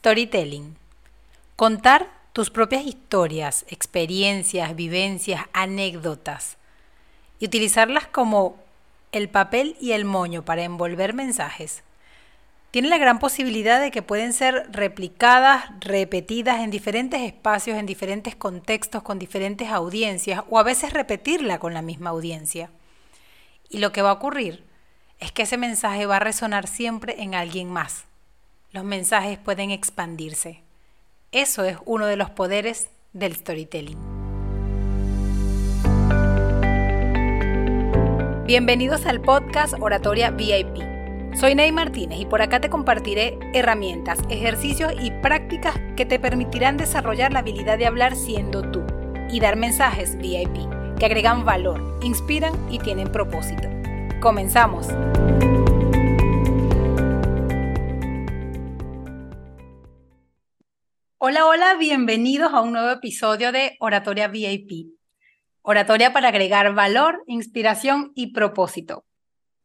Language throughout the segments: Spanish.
Storytelling. Contar tus propias historias, experiencias, vivencias, anécdotas y utilizarlas como el papel y el moño para envolver mensajes. Tiene la gran posibilidad de que pueden ser replicadas, repetidas en diferentes espacios, en diferentes contextos, con diferentes audiencias o a veces repetirla con la misma audiencia. Y lo que va a ocurrir es que ese mensaje va a resonar siempre en alguien más. Los mensajes pueden expandirse. Eso es uno de los poderes del storytelling. Bienvenidos al podcast Oratoria VIP. Soy Ney Martínez y por acá te compartiré herramientas, ejercicios y prácticas que te permitirán desarrollar la habilidad de hablar siendo tú y dar mensajes VIP que agregan valor, inspiran y tienen propósito. Comenzamos. Hola, hola, bienvenidos a un nuevo episodio de Oratoria VIP. Oratoria para agregar valor, inspiración y propósito.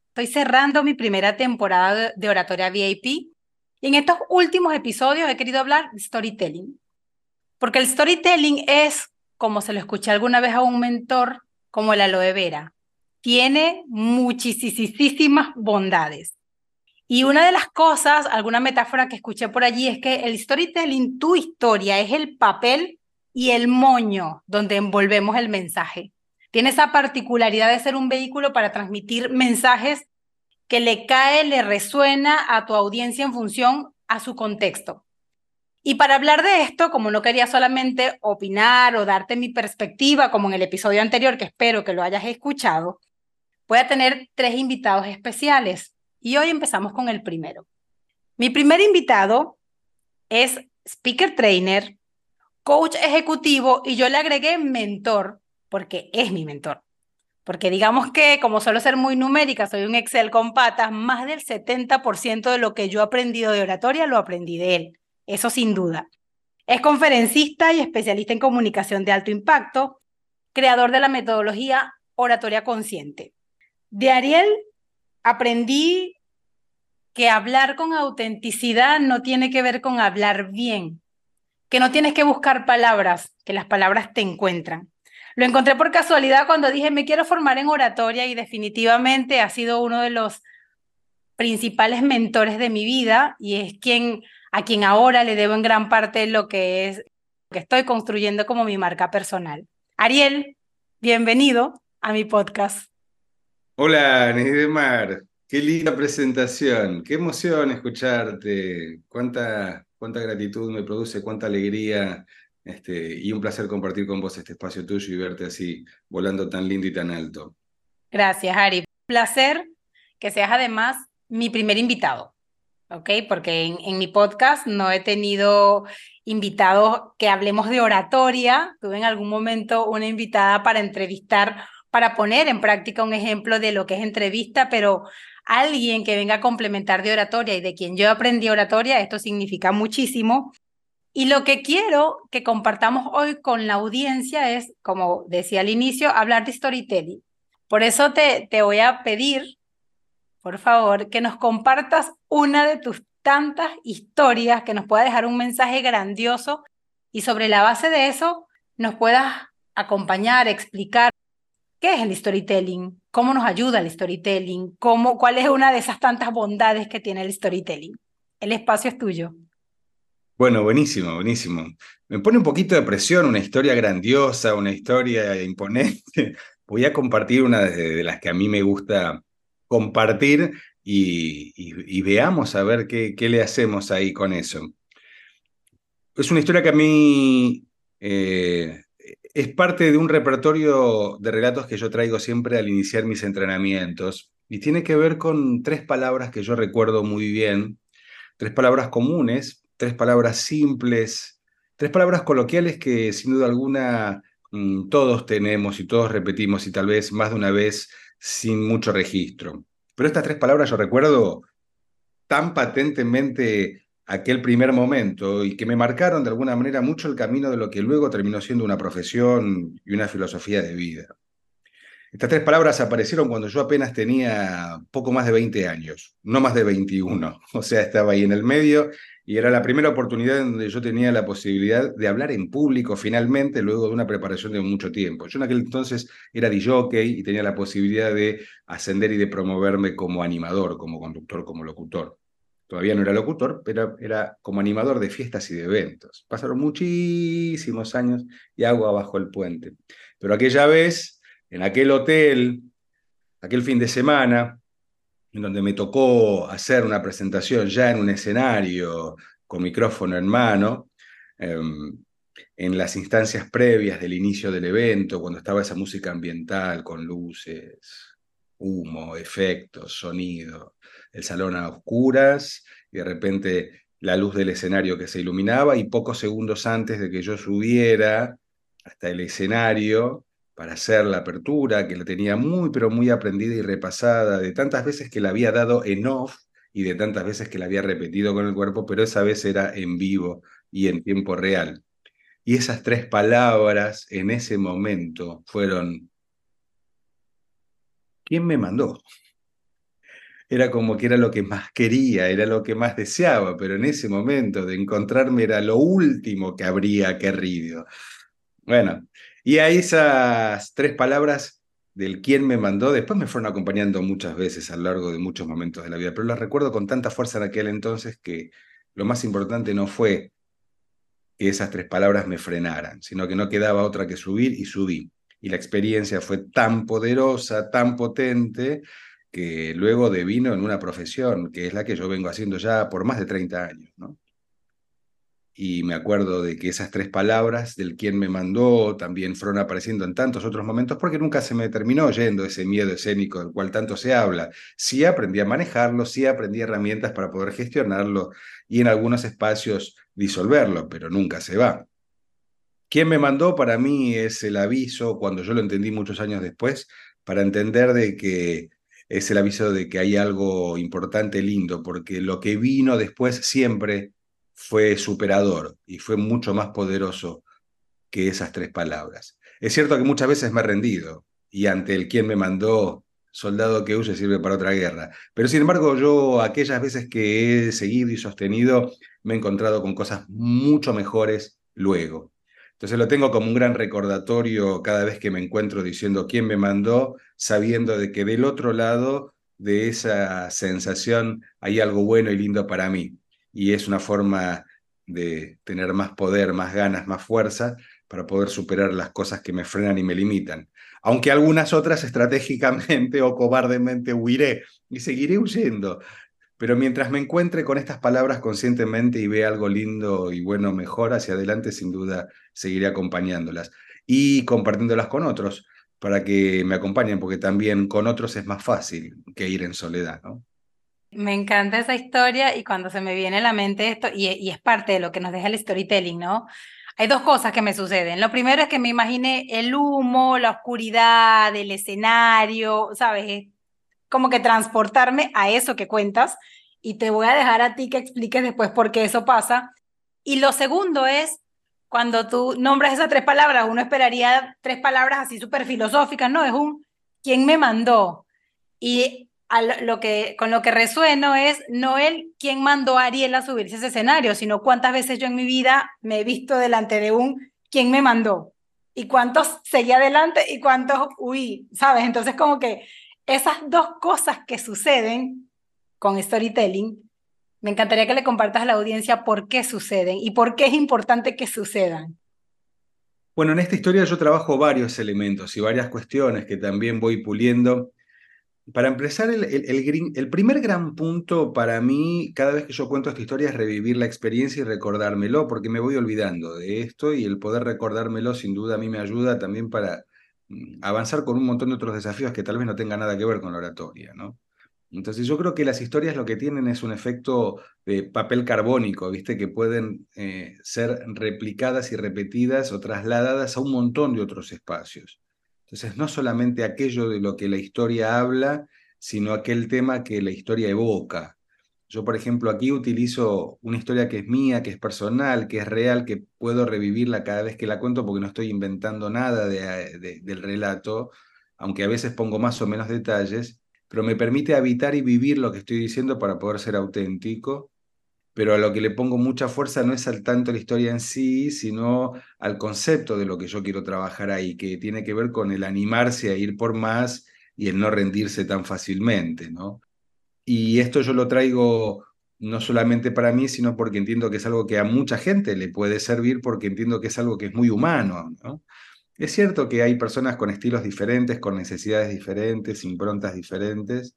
Estoy cerrando mi primera temporada de Oratoria VIP y en estos últimos episodios he querido hablar de storytelling. Porque el storytelling es, como se lo escuché alguna vez a un mentor, como el aloe vera. Tiene muchísimas bondades. Y una de las cosas, alguna metáfora que escuché por allí, es que el storytelling, tu historia, es el papel y el moño donde envolvemos el mensaje. Tiene esa particularidad de ser un vehículo para transmitir mensajes que le cae, le resuena a tu audiencia en función a su contexto. Y para hablar de esto, como no quería solamente opinar o darte mi perspectiva, como en el episodio anterior, que espero que lo hayas escuchado, voy a tener tres invitados especiales. Y hoy empezamos con el primero. Mi primer invitado es speaker trainer, coach ejecutivo y yo le agregué mentor porque es mi mentor. Porque digamos que como suelo ser muy numérica, soy un Excel con patas, más del 70% de lo que yo he aprendido de oratoria lo aprendí de él. Eso sin duda. Es conferencista y especialista en comunicación de alto impacto, creador de la metodología oratoria consciente. De Ariel aprendí que hablar con autenticidad no tiene que ver con hablar bien, que no tienes que buscar palabras, que las palabras te encuentran. Lo encontré por casualidad cuando dije, me quiero formar en oratoria y definitivamente ha sido uno de los principales mentores de mi vida y es quien a quien ahora le debo en gran parte lo que es que estoy construyendo como mi marca personal. Ariel, bienvenido a mi podcast. Hola, Nedemar. Qué linda presentación, qué emoción escucharte, cuánta, cuánta gratitud me produce, cuánta alegría este, y un placer compartir con vos este espacio tuyo y verte así volando tan lindo y tan alto. Gracias, Ari. Placer que seas además mi primer invitado, ¿ok? Porque en, en mi podcast no he tenido invitados que hablemos de oratoria. Tuve en algún momento una invitada para entrevistar, para poner en práctica un ejemplo de lo que es entrevista, pero alguien que venga a complementar de oratoria y de quien yo aprendí oratoria, esto significa muchísimo. Y lo que quiero que compartamos hoy con la audiencia es, como decía al inicio, hablar de storytelling. Por eso te, te voy a pedir, por favor, que nos compartas una de tus tantas historias, que nos pueda dejar un mensaje grandioso y sobre la base de eso nos puedas acompañar, explicar qué es el storytelling, cómo nos ayuda el storytelling, cómo, cuál es una de esas tantas bondades que tiene el storytelling. El espacio es tuyo. Bueno, buenísimo, buenísimo. Me pone un poquito de presión, una historia grandiosa, una historia imponente. Voy a compartir una de, las que a mí me gusta compartir y, veamos a ver qué, qué, le hacemos ahí con eso. Es una historia que a mí eh, es parte de un repertorio de relatos que yo traigo siempre al iniciar mis entrenamientos y tiene que ver con tres palabras que yo recuerdo muy bien, tres palabras comunes, tres palabras simples, tres palabras coloquiales que sin duda alguna mm, todos tenemos y todos repetimos y tal vez más de una vez sin mucho registro. Pero estas tres palabras yo recuerdo tan patentemente aquel primer momento y que me marcaron de alguna manera mucho el camino de lo que luego terminó siendo una profesión y una filosofía de vida. Estas tres palabras aparecieron cuando yo apenas tenía poco más de 20 años, no más de 21. O sea, estaba ahí en el medio y era la primera oportunidad en donde yo tenía la posibilidad de hablar en público finalmente, luego de una preparación de mucho tiempo. Yo en aquel entonces era DJ y tenía la posibilidad de ascender y de promoverme como animador, como conductor, como locutor. Todavía no era locutor, pero era como animador de fiestas y de eventos. Pasaron muchísimos años y agua bajo el puente. Pero aquella vez, en aquel hotel, aquel fin de semana, en donde me tocó hacer una presentación ya en un escenario con micrófono en mano, em, en las instancias previas del inicio del evento, cuando estaba esa música ambiental con luces, humo, efectos, sonido, el salón a oscuras y de repente la luz del escenario que se iluminaba y pocos segundos antes de que yo subiera hasta el escenario, para hacer la apertura, que la tenía muy, pero muy aprendida y repasada, de tantas veces que la había dado en off y de tantas veces que la había repetido con el cuerpo, pero esa vez era en vivo y en tiempo real. Y esas tres palabras en ese momento fueron, ¿quién me mandó? Era como que era lo que más quería, era lo que más deseaba, pero en ese momento de encontrarme era lo último que habría querido. Bueno, y a esas tres palabras del quién me mandó, después me fueron acompañando muchas veces a lo largo de muchos momentos de la vida, pero las recuerdo con tanta fuerza en aquel entonces que lo más importante no fue que esas tres palabras me frenaran, sino que no quedaba otra que subir y subí. Y la experiencia fue tan poderosa, tan potente, que luego devino en una profesión, que es la que yo vengo haciendo ya por más de 30 años. y me acuerdo de que esas tres palabras del quien me mandó también fueron apareciendo en tantos otros momentos porque nunca se me terminó yendo ese miedo escénico del cual tanto se habla. Sí aprendí a manejarlo, sí aprendí herramientas para poder gestionarlo y en algunos espacios disolverlo, pero nunca se va. Quien me mandó para mí es el aviso, cuando yo lo entendí muchos años después, para entender de que es el aviso de que hay algo importante, lindo, porque lo que vino después siempre fue superador y fue mucho más poderoso que esas tres palabras. Es cierto que muchas veces me he rendido y ante el quien me mandó soldado que huye sirve para otra guerra. Pero sin embargo, yo aquellas veces que he seguido y sostenido, me he encontrado con cosas mucho mejores luego. Entonces lo tengo como un gran recordatorio cada vez que me encuentro diciendo quién me mandó, sabiendo de que del otro lado de esa sensación hay algo bueno y lindo para mí y es una forma de tener más poder, más ganas, más fuerza para poder superar las cosas que me frenan y me limitan. Aunque algunas otras estratégicamente o cobardemente huiré y seguiré huyendo. Pero mientras me encuentre con estas palabras conscientemente y vea algo lindo y bueno mejor hacia adelante, sin duda seguiré acompañándolas y compartiéndolas con otros para que me acompañen, porque también con otros es más fácil que ir en soledad, ¿no? Me encanta esa historia y cuando se me viene a la mente esto, y, es parte de lo que nos deja el storytelling, ¿no? Hay dos cosas que me suceden. Lo primero es que me imaginé el humo, la oscuridad, el escenario, ¿sabes? Como que transportarme a eso que cuentas y te voy a dejar a ti que expliques después por qué eso pasa. Y lo segundo es cuando tú nombras esas tres palabras, uno esperaría tres palabras así súper filosóficas, ¿no? Es un ¿quién me mandó? Y lo que, con lo que resueno es no él quien mandó a Ariel a subirse a ese escenario, sino cuántas veces yo en mi vida me he visto delante de un quién me mandó y cuántos seguí adelante y cuántos huí, ¿sabes? Entonces como que esas dos cosas que suceden con storytelling, me encantaría que le compartas a la audiencia por qué suceden y por qué es importante que sucedan. Bueno, en esta historia yo trabajo varios elementos y varias cuestiones que también voy puliendo para empezar, el, el, primer gran punto para mí, cada vez que yo cuento esta historia, es revivir la experiencia y recordármelo, porque me voy olvidando de esto y el poder recordármelo sin duda a mí me ayuda también para avanzar con un montón de otros desafíos que tal vez no tengan nada que ver con la oratoria, ¿no? Entonces yo creo que las historias lo que tienen es un efecto de papel carbónico, ¿viste? Que pueden eh, ser replicadas y repetidas o trasladadas a un montón de otros espacios. Entonces, no solamente aquello de lo que la historia habla, sino aquel tema que la historia evoca. Yo, por ejemplo, aquí utilizo una historia que es mía, que es personal, que es real, que puedo revivirla cada vez que la cuento porque no estoy inventando nada del relato, aunque a veces pongo más o menos detalles, pero me permite habitar y vivir lo que estoy diciendo para poder ser auténtico pero a lo que le pongo mucha fuerza no es al tanto la historia en sí, sino al concepto de lo que yo quiero trabajar ahí, que tiene que ver con el animarse a ir por más y el no rendirse tan fácilmente, ¿no? Y esto yo lo traigo no solamente para mí, sino porque entiendo que es algo que a mucha gente le puede servir, porque entiendo que es algo que es muy humano, ¿no? Es cierto que hay personas con estilos diferentes, con necesidades diferentes, improntas diferentes,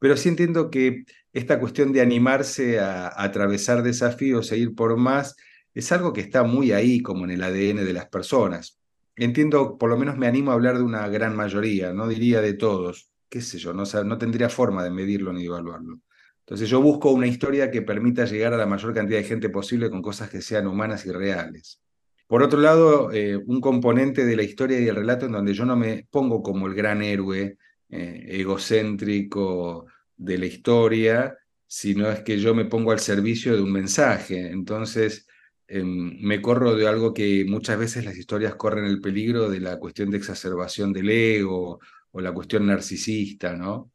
pero sí entiendo que esta cuestión de animarse a, atravesar desafíos e ir por más es algo que está muy ahí, como en el ADN de las personas. Entiendo, por lo menos me animo a hablar de una gran mayoría, no diría de todos, qué sé yo, no, tendría forma de medirlo ni de evaluarlo. Entonces yo busco una historia que permita llegar a la mayor cantidad de gente posible con cosas que sean humanas y reales. Por otro lado, eh, un componente de la historia y el relato en donde yo no me pongo como el gran héroe, eh, egocéntrico de la historia, sino es que yo me pongo al servicio de un mensaje. Entonces, em, me corro de algo que muchas veces las historias corren el peligro de la cuestión de exacerbación del ego o la cuestión narcisista, ¿no?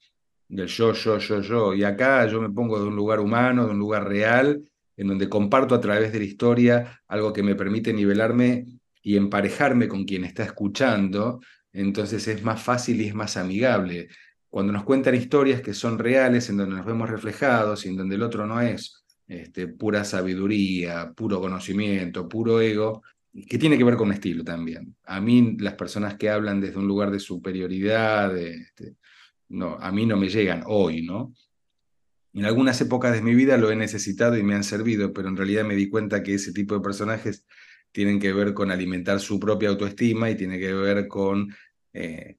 Del yo, yo, yo, yo. Y acá yo me pongo de un lugar humano, de un lugar real, en donde comparto a través de la historia algo que me permite nivelarme y emparejarme con quien está escuchando entonces es más fácil y es más amigable. Cuando nos cuentan historias que son reales, en donde nos vemos reflejados y en donde el otro no es este, pura sabiduría, puro conocimiento, puro ego, que tiene que ver con estilo también. A mí las personas que hablan desde un lugar de superioridad, este, no, a mí no me llegan hoy, ¿no? En algunas épocas de mi vida lo he necesitado y me han servido, pero en realidad me di cuenta que ese tipo de personajes tienen que ver con alimentar su propia autoestima y tiene que ver con eh,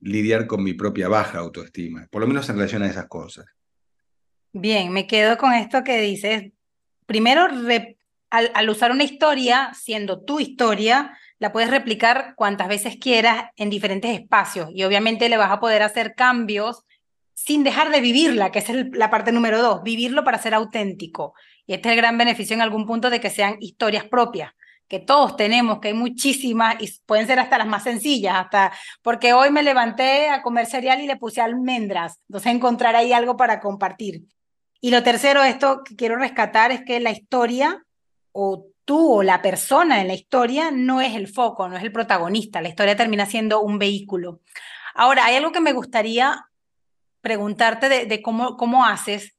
lidiar con mi propia baja autoestima, por lo menos en relación a esas cosas. Bien, me quedo con esto que dices. Primero, al, usar una historia, siendo tu historia, la puedes replicar cuantas veces quieras en diferentes espacios y obviamente le vas a poder hacer cambios sin dejar de vivirla, que es la parte número dos, vivirlo para ser auténtico. Y este es el gran beneficio en algún punto de que sean historias propias que todos tenemos, que hay muchísimas y pueden ser hasta las más sencillas, hasta porque hoy me levanté a comer cereal y le puse almendras, entonces encontrar ahí algo para compartir. Y lo tercero, esto que quiero rescatar es que la historia o tú o la persona en la historia no es el foco, no es el protagonista, la historia termina siendo un vehículo. Ahora, hay algo que me gustaría preguntarte de, cómo, cómo haces,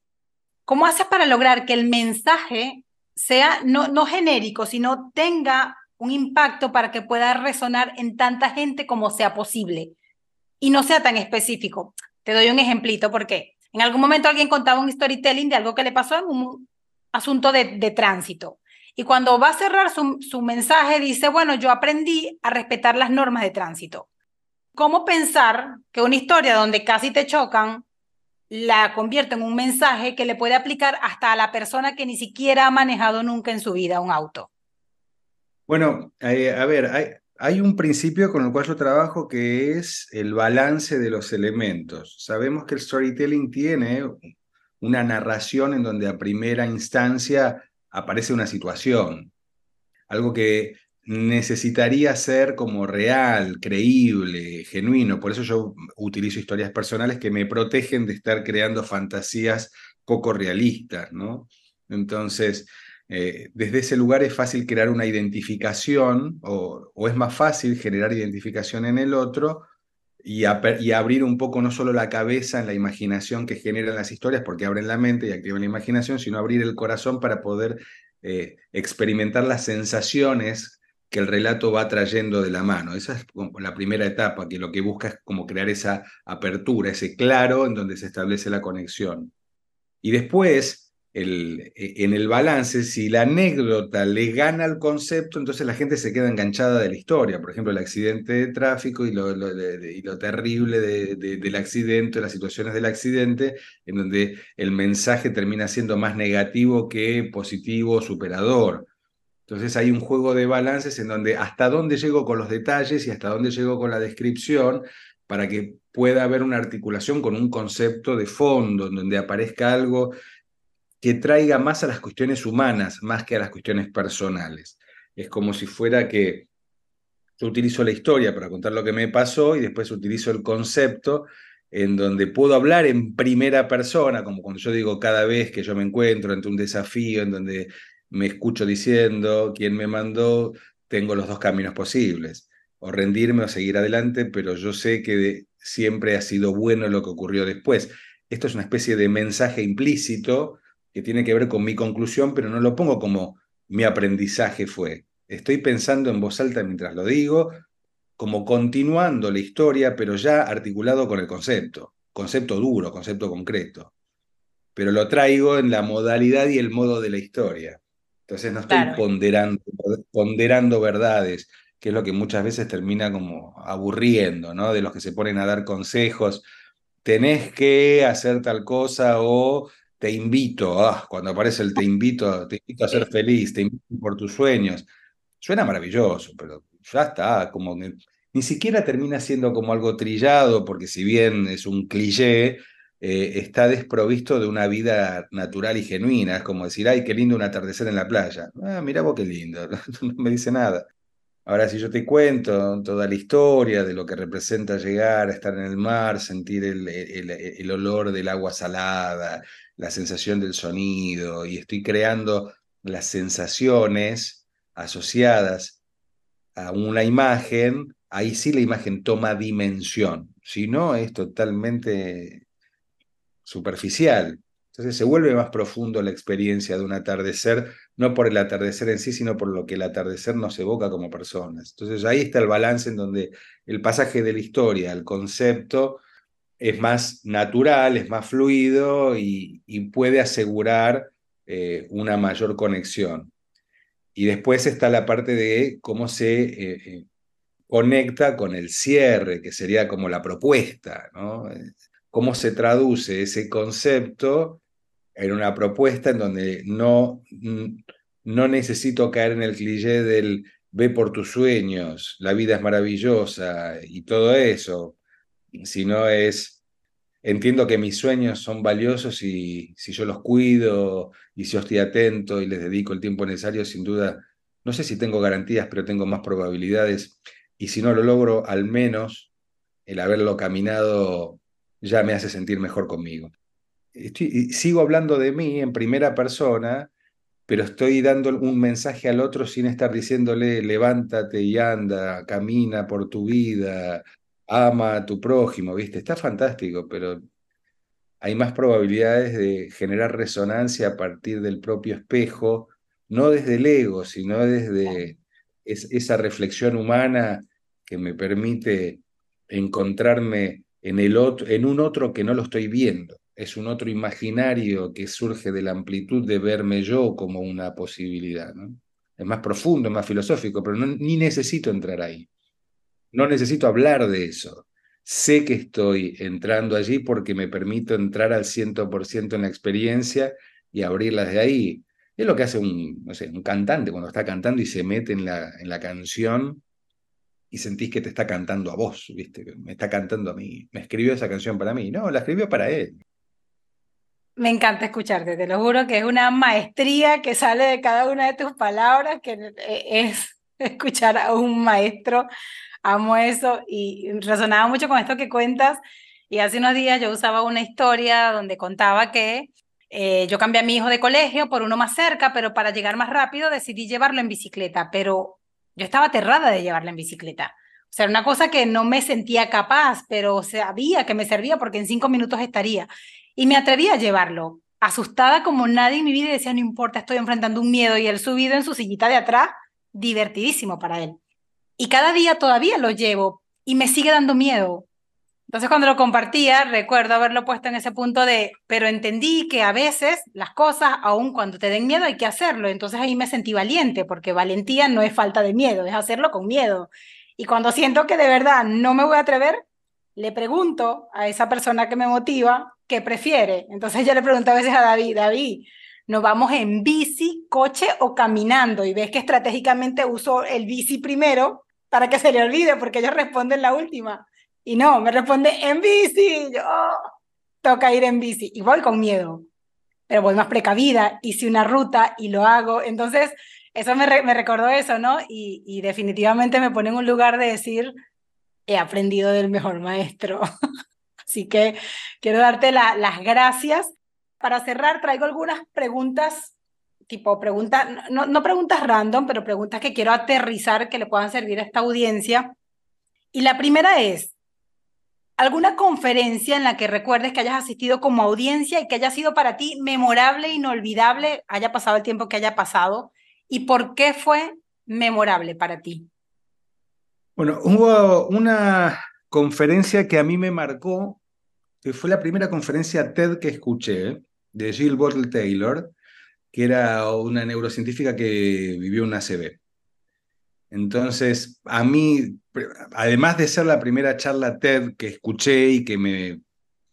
cómo haces para lograr que el mensaje sea no, no genérico, sino tenga un impacto para que pueda resonar en tanta gente como sea posible y no sea tan específico. Te doy un ejemplito porque en algún momento alguien contaba un storytelling de algo que le pasó en un asunto de tránsito. Y cuando va a cerrar su, su mensaje dice, bueno, yo aprendí a respetar las normas de tránsito. ¿Cómo pensar que una historia donde casi te chocan la convierte en un mensaje que le puede aplicar hasta a la persona que ni siquiera ha manejado nunca en su vida un auto. Bueno, eh, a ver, hay, hay, un principio con el cual yo trabajo que es el balance de los elementos. Sabemos que el storytelling tiene una narración en donde a primera instancia aparece una situación, algo que necesitaría ser como real, creíble, genuino. Por eso yo utilizo historias personales que me protegen de estar creando fantasías poco realistas, ¿no? Entonces, eh, desde ese lugar es fácil crear una identificación o, es más fácil generar identificación en el otro y, abrir un poco no solo la cabeza en la imaginación que generan las historias, porque abren la mente y activan la imaginación, sino abrir el corazón para poder eh, experimentar las sensaciones que el relato va trayendo de la mano. Esa es la primera etapa, que lo que busca es como crear esa apertura, ese claro en donde se establece la conexión. Y después, el, e, en el balance, si la anécdota le gana al concepto, entonces la gente se queda enganchada de la historia. Por ejemplo, el accidente de tráfico y lo, y lo terrible del accidente, las situaciones del accidente, en donde el mensaje termina siendo más negativo que positivo, superador. Entonces hay un juego de balances en donde hasta dónde llego con los detalles y hasta dónde llego con la descripción para que pueda haber una articulación con un concepto de fondo, en donde aparezca algo que traiga más a las cuestiones humanas, más que a las cuestiones personales. Es como si fuera que yo utilizo la historia para contar lo que me pasó y después utilizo el concepto en donde puedo hablar en primera persona, como cuando yo digo cada vez que yo me encuentro ante un desafío, en donde me escucho diciendo quién me mandó, tengo los dos caminos posibles, o rendirme o seguir adelante, pero yo sé que siempre ha sido bueno lo que ocurrió después. Esto es una especie de mensaje implícito que tiene que ver con mi conclusión, pero no lo pongo como mi aprendizaje fue. Estoy pensando en voz alta mientras lo digo, como continuando la historia, pero ya articulado con el concepto, concepto duro, concepto concreto. Pero lo traigo en la modalidad y el modo de la historia. Entonces no estoy ponderando, ponderando verdades, que es lo que muchas veces termina como aburriendo, ¿no? De los que se ponen a dar consejos, tenés que hacer tal cosa o te invito, ah, cuando aparece el te invito, te invito a ser feliz, te invito por tus sueños. Suena maravilloso, pero ya está, como ni siquiera termina siendo como algo trillado, porque si bien es un cliché, eh, está desprovisto de una vida natural y genuina. Es como decir, ay, qué lindo un atardecer en la playa. Ah, mira vos qué lindo, no me dice nada. Ahora, si yo te cuento toda la historia de lo que representa llegar a estar en el mar, sentir el, el olor del agua salada, la sensación del sonido, y estoy creando las sensaciones asociadas a una imagen, ahí sí la imagen toma dimensión. Si no, es totalmente superficial. Entonces se vuelve más profundo la experiencia de un atardecer, no por el atardecer en sí, sino por lo que el atardecer nos evoca como personas. Entonces ahí está el balance en donde el pasaje de la historia, el concepto, es más natural, es más fluido y, puede asegurar eh, una mayor conexión. Y después está la parte de cómo se eh, eh, conecta con el cierre, que sería como la propuesta, ¿no? Cómo se traduce ese concepto en una propuesta en donde no, no necesito caer en el cliché del ve por tus sueños, la vida es maravillosa y todo eso, sino es entiendo que mis sueños son valiosos y si yo los cuido y si yo estoy atento y les dedico el tiempo necesario, sin duda, no sé si tengo garantías, pero tengo más probabilidades. Y si no lo logro, al menos el haberlo caminado ya me hace sentir mejor conmigo. sigo hablando de mí en primera persona, pero estoy dando un mensaje al otro sin estar diciéndole levántate y anda, camina por tu vida, ama a tu prójimo, ¿viste? Está fantástico, pero hay más probabilidades de generar resonancia a partir del propio espejo, no desde el ego, sino desde esa reflexión humana que me permite encontrarme en, el otro, en un otro que no lo estoy viendo. Es un otro imaginario que surge de la amplitud de verme yo como una posibilidad. ¿no? Es más profundo, es más filosófico, pero ni necesito entrar ahí. No necesito hablar de eso. Sé que estoy entrando allí porque me permito entrar al 100% en la experiencia y abrirla de ahí. Es lo que hace un, cantante cuando está cantando y se mete en la, en la canción y sentís que te está cantando a vos, ¿viste? Me está cantando a mí. Me escribió esa canción para mí. No, la escribió para él. Me encanta escucharte, te lo juro que es una maestría que sale de cada una de tus palabras, que es escuchar a un maestro amo eso y resonaba mucho con esto que cuentas. Y hace unos días yo usaba una historia donde contaba que eh, yo cambié a mi hijo de colegio por uno más cerca, pero para llegar más rápido decidí llevarlo en bicicleta, pero yo estaba aterrada de llevarlo en bicicleta. O sea, una cosa que no me sentía capaz, pero sabía que me servía porque en cinco minutos estaría. Y me atreví a llevarlo, asustada como nadie en mi vida y decía, no importa, estoy enfrentando un miedo y él subido en su sillita de atrás, divertidísimo para él. Y cada día todavía lo llevo y me sigue dando miedo. Entonces cuando lo compartía, recuerdo haberlo puesto en ese punto de, pero entendí que a veces las cosas, aun cuando te den miedo, hay que hacerlo. Entonces ahí me sentí valiente, porque valentía no es falta de miedo, es hacerlo con miedo. Y cuando siento que de verdad no me voy a atrever, le pregunto a esa persona que me motiva qué prefiere. Entonces yo le pregunto a veces a David, David, ¿nos vamos en bici, coche o caminando? Y ves que estratégicamente uso el bici primero para que se le olvide, porque ellos responden la última. Y no, me responde en bici. Yo, toca ir en bici. Y voy con miedo, pero voy más precavida. Hice una ruta y lo hago. Entonces, eso me, me recordó eso, ¿no? Y definitivamente me pone en un lugar de decir, he aprendido del mejor maestro. Así que quiero darte las gracias. Para cerrar, traigo algunas preguntas, tipo preguntas, no, preguntas random, pero preguntas que quiero aterrizar que le puedan servir a esta audiencia. Y la primera es, ¿alguna conferencia en la que recuerdes que hayas asistido como audiencia y que haya sido para ti memorable, inolvidable, haya pasado el tiempo que haya pasado? ¿Y por qué fue memorable para ti? Bueno, hubo una conferencia que a mí me marcó, que fue la primera conferencia TED que escuché, de Jill Bottle Taylor, que era una neurocientífica que vivió una ACV. Entonces, a mí, además de ser la primera charla TED que escuché y que me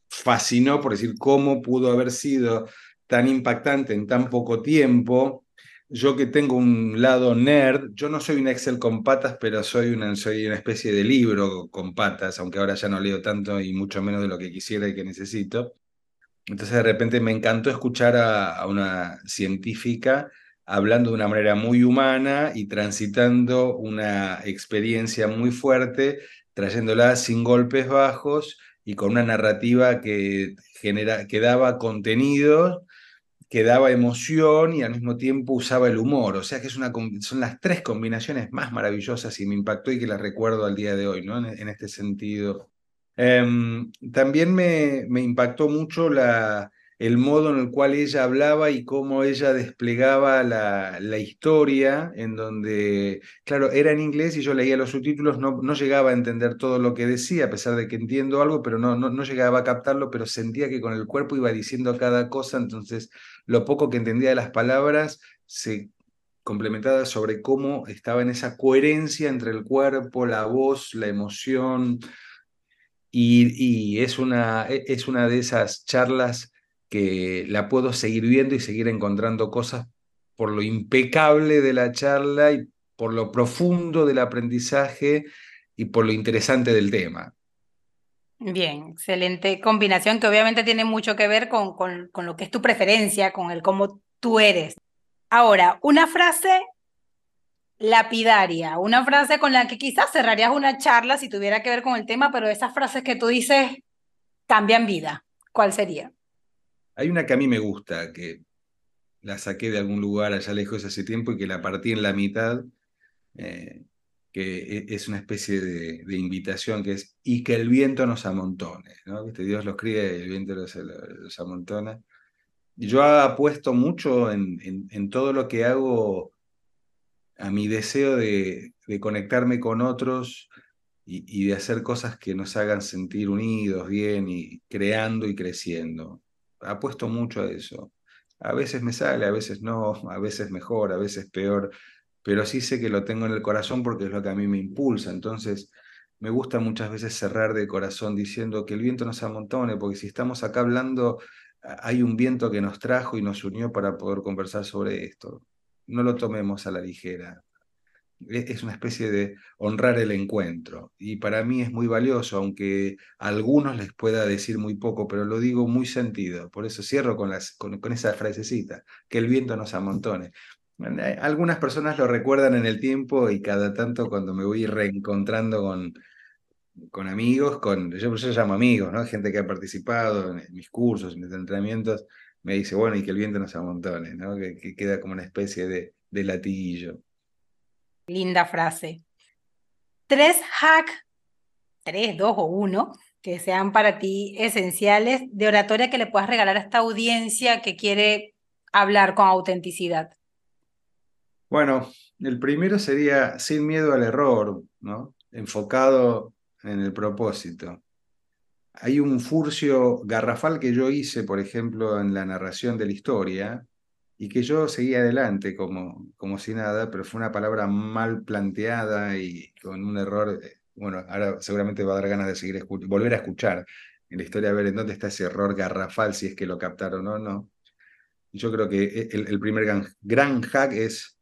fascinó por decir cómo pudo haber sido tan impactante en tan poco tiempo, yo que tengo un lado nerd, yo no soy un Excel con patas, pero soy una, soy una especie de libro con patas, aunque ahora ya no leo tanto y mucho menos de lo que quisiera y que necesito. Entonces de repente me encantó escuchar a, una científica hablando de una manera muy humana y transitando una experiencia muy fuerte, trayéndola sin golpes bajos y con una narrativa que, genera, que daba contenidos que daba emoción y al mismo tiempo usaba el humor. O sea que es una, son las tres combinaciones más maravillosas y me impactó y que las recuerdo al día de hoy, ¿no? En, este sentido. Em, también me, me impactó mucho la, el modo en el cual ella hablaba y cómo ella desplegaba la, la, historia, en donde, claro, era en inglés y yo leía los subtítulos, no, no llegaba a entender todo lo que decía, a pesar de que entiendo algo, pero no, no, no llegaba a captarlo, pero sentía que con el cuerpo iba diciendo cada cosa, entonces lo poco que entendía de las palabras se complementaba sobre cómo estaba en esa coherencia entre el cuerpo, la voz, la emoción, y, y es, una, e, es una de esas charlas que la puedo seguir viendo y seguir encontrando cosas por lo impecable de la charla y por lo profundo del aprendizaje y por lo interesante del tema. Bien, excelente combinación que obviamente tiene mucho que ver con, con, con lo que es tu preferencia, con el cómo tú eres. Ahora, una frase lapidaria, una frase con la que quizás cerrarías una charla si tuviera que ver con el tema, pero esas frases que tú dices cambian vida. ¿Cuál sería? Hay una que a mí me gusta, que la saqué de algún lugar allá lejos hace tiempo y que la partí en la mitad, eh, que e, es una especie de, invitación que es, y que el viento nos amontone, ¿no? Dios los cría y el viento los, los amontona. Yo apuesto mucho en, en, todo lo que hago a mi deseo de, conectarme con otros y, y, de hacer cosas que nos hagan sentir unidos, bien y creando y creciendo apuesto mucho a eso. A veces me sale, a veces no, a veces mejor, a veces peor, pero sí sé que lo tengo en el corazón porque es lo que a mí me impulsa. Entonces, me gusta muchas veces cerrar de corazón diciendo que el viento nos amontone, porque si estamos acá hablando, hay un viento que nos trajo y nos unió para poder conversar sobre esto. No lo tomemos a la ligera. E-, es una especie de honrar el encuentro. Y para mí es muy valioso, aunque a algunos les pueda decir muy poco, pero lo digo muy sentido. Por eso cierro con, las, con, con esa frasecita, que el viento nos amontone. Algunas personas lo recuerdan en el tiempo y cada tanto cuando me voy reencontrando con, con amigos, con, yo, yo llamo amigos, ¿no? gente que ha participado en mis cursos, en mis entrenamientos, me dice, bueno, y que el viento nos amontone, ¿no? que, que queda como una especie de, de latiguillo. Linda frase. Tres hacks, tres, dos o uno, que sean para ti esenciales de oratoria que le puedas regalar a esta audiencia que quiere hablar con autenticidad. Bueno, el primero sería sin miedo al error, ¿no? Enfocado en el propósito. Hay un furcio garrafal que yo hice, por ejemplo, en la narración de la historia, y que yo seguía adelante como, como si nada, pero fue una palabra mal planteada y con un error. Eh, bueno, ahora seguramente va a dar ganas de seguir volver a escuchar en la historia a ver en dónde está ese error garrafal, si es que lo captaron o no. Yo creo que e, el, el primer gran, gran hack es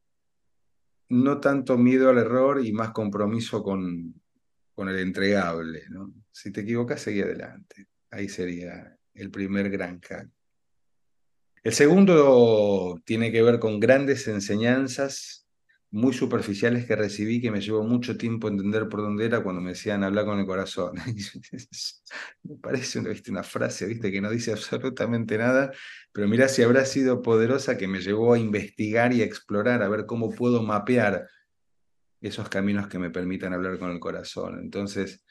no tanto miedo al error y más compromiso con, con el entregable. ¿no? Si te equivocas, seguí adelante. Ahí sería el primer gran hack. El segundo tiene que ver con grandes enseñanzas muy superficiales que recibí que me llevó mucho tiempo entender por dónde era cuando me decían hablar con el corazón. me parece ¿viste? una frase ¿viste? que no dice absolutamente nada, pero mirá si habrá sido poderosa que me llevó a investigar y a explorar, a ver cómo puedo mapear esos caminos que me permitan hablar con el corazón. Entonces,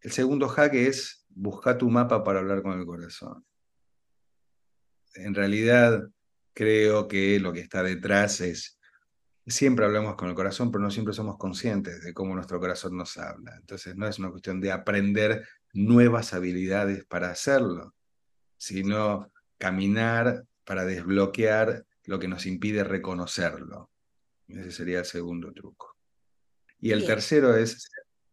el segundo hack es buscar tu mapa para hablar con el corazón. En realidad, creo que lo que está detrás es siempre hablamos con el corazón, pero no siempre somos conscientes de cómo nuestro corazón nos habla. Entonces no es una cuestión de aprender nuevas habilidades para hacerlo, sino caminar para desbloquear lo que nos impide reconocerlo. Ese sería el segundo truco. Y el tercero es,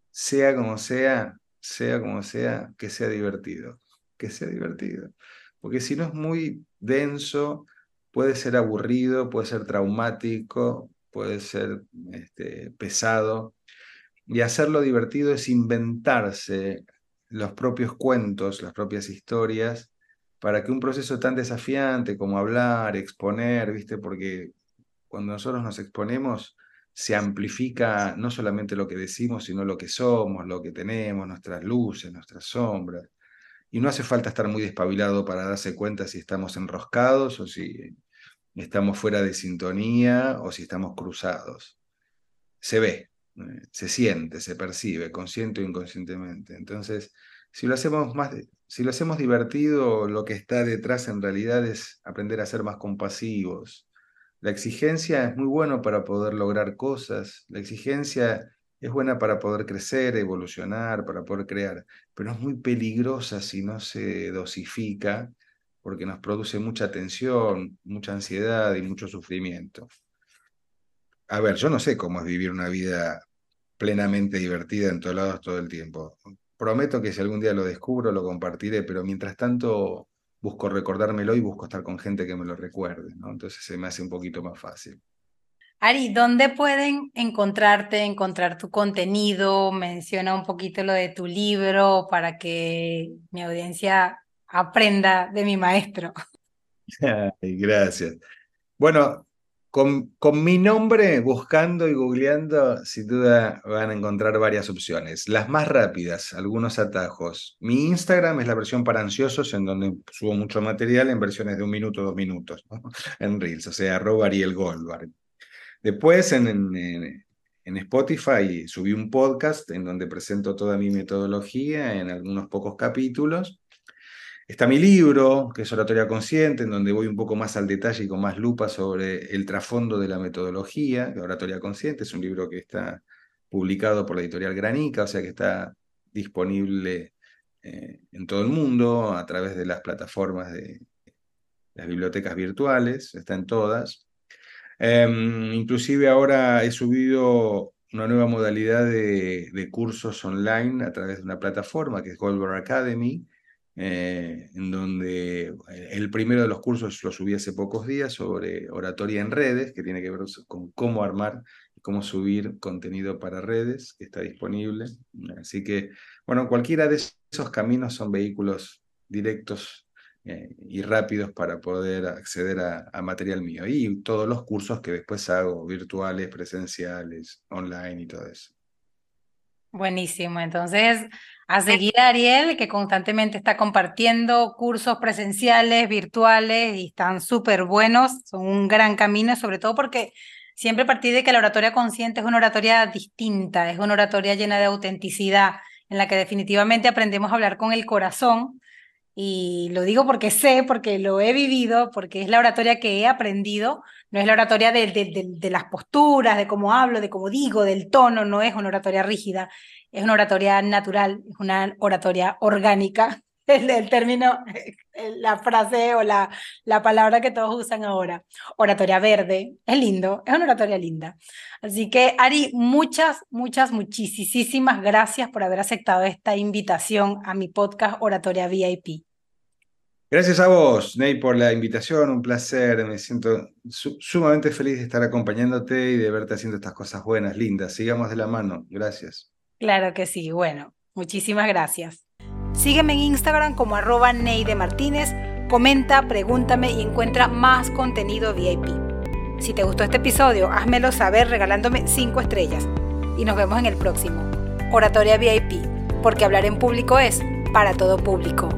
sea como sea, sea como sea, que sea divertido, que sea divertido. Porque si no es muy denso, puede ser aburrido, puede ser traumático, puede ser este, pesado. Y hacerlo divertido es inventarse los propios cuentos, las propias historias, para que un proceso tan desafiante como hablar, exponer, ¿viste? Porque cuando nosotros nos exponemos, se amplifica no solamente lo que decimos, sino lo que somos, lo que tenemos, nuestras luces, nuestras sombras. Y no hace falta estar muy despabilado para darse cuenta si estamos enroscados o si estamos fuera de sintonía o si estamos cruzados. Se ve, eh, se siente, se percibe, consciente o inconscientemente. Entonces, si lo hacemos más, si lo hacemos divertido, lo que está detrás en realidad es aprender a ser más compasivos. La exigencia es muy bueno para poder lograr cosas. La exigencia es buena para poder crecer, evolucionar, para poder crear, pero es muy peligrosa si no se dosifica porque nos produce mucha tensión, mucha ansiedad y mucho sufrimiento. A ver, yo no sé cómo es vivir una vida plenamente divertida en todos lados todo el tiempo. Prometo que si algún día lo descubro, lo compartiré, pero mientras tanto busco recordármelo y busco estar con gente que me lo recuerde, ¿no? Entonces se me hace un poquito más fácil. Ari, ¿dónde pueden encontrarte, encontrar tu contenido? Menciona un poquito lo de tu libro para que mi audiencia aprenda de mi maestro. gracias. Bueno, con, mi nombre, buscando y googleando, sin duda van a encontrar varias opciones. Las más rápidas, algunos atajos. Mi Instagram es la versión para ansiosos, en donde subo mucho material en versiones de un minuto, dos minutos, en Reels, o sea, arroba Ariel Goldberg. Después en, en Spotify subí un podcast en donde presento toda mi metodología en algunos pocos capítulos. Está mi libro, que es Oratoria Consciente, en donde voy un poco más al detalle y con más lupa sobre el trasfondo de la metodología de Oratoria Consciente. Es un libro que está publicado por la editorial Granica, o sea que está disponible eh, en todo el mundo a través de las plataformas de las bibliotecas virtuales, está en todas. Em, inclusive ahora he subido una nueva modalidad de, de, cursos online a través de una plataforma que es Goldberg Academy, eh, en donde eh, el primero de los cursos lo subí hace pocos días sobre oratoria en redes, que tiene que ver con cómo armar cómo subir contenido para redes, que está disponible. Así que, bueno, cualquiera de esos caminos son vehículos directos eh, y rápidos para poder acceder a, a, material mío. Y todos los cursos que después hago, virtuales, presenciales, online y todo eso. Buenísimo. Entonces, a seguir a Ariel, que constantemente está compartiendo cursos presenciales, virtuales, y están súper buenos, son un gran camino, sobre todo porque siempre partí de que la oratoria consciente es una oratoria distinta, es una oratoria llena de autenticidad, en la que definitivamente aprendemos a hablar con el corazón, y lo digo porque sé, porque lo he vivido, porque es la oratoria que he aprendido, no es la oratoria de, de, las posturas, de cómo hablo, de cómo digo, del tono, no es una oratoria rígida, es una oratoria natural, es una oratoria orgánica, el, el término, la frase o la, la palabra que todos usan ahora. Oratoria verde, es lindo, es una oratoria linda. Así que, Ari, muchas, muchas, muchísimas gracias por haber aceptado esta invitación a mi podcast Oratoria VIP. Gracias a vos, Ney, por la invitación, un placer. Me siento sumamente feliz de estar acompañándote y de verte haciendo estas cosas buenas, lindas. Sigamos de la mano. Gracias. Claro que sí. Bueno, muchísimas gracias. Sígueme en Instagram como arroba Ney de Martínez. Comenta, pregúntame y encuentra más contenido VIP. Si te gustó este episodio, házmelo saber regalándome 5 estrellas. Y nos vemos en el próximo. Oratoria VIP, porque hablar en público es para todo público.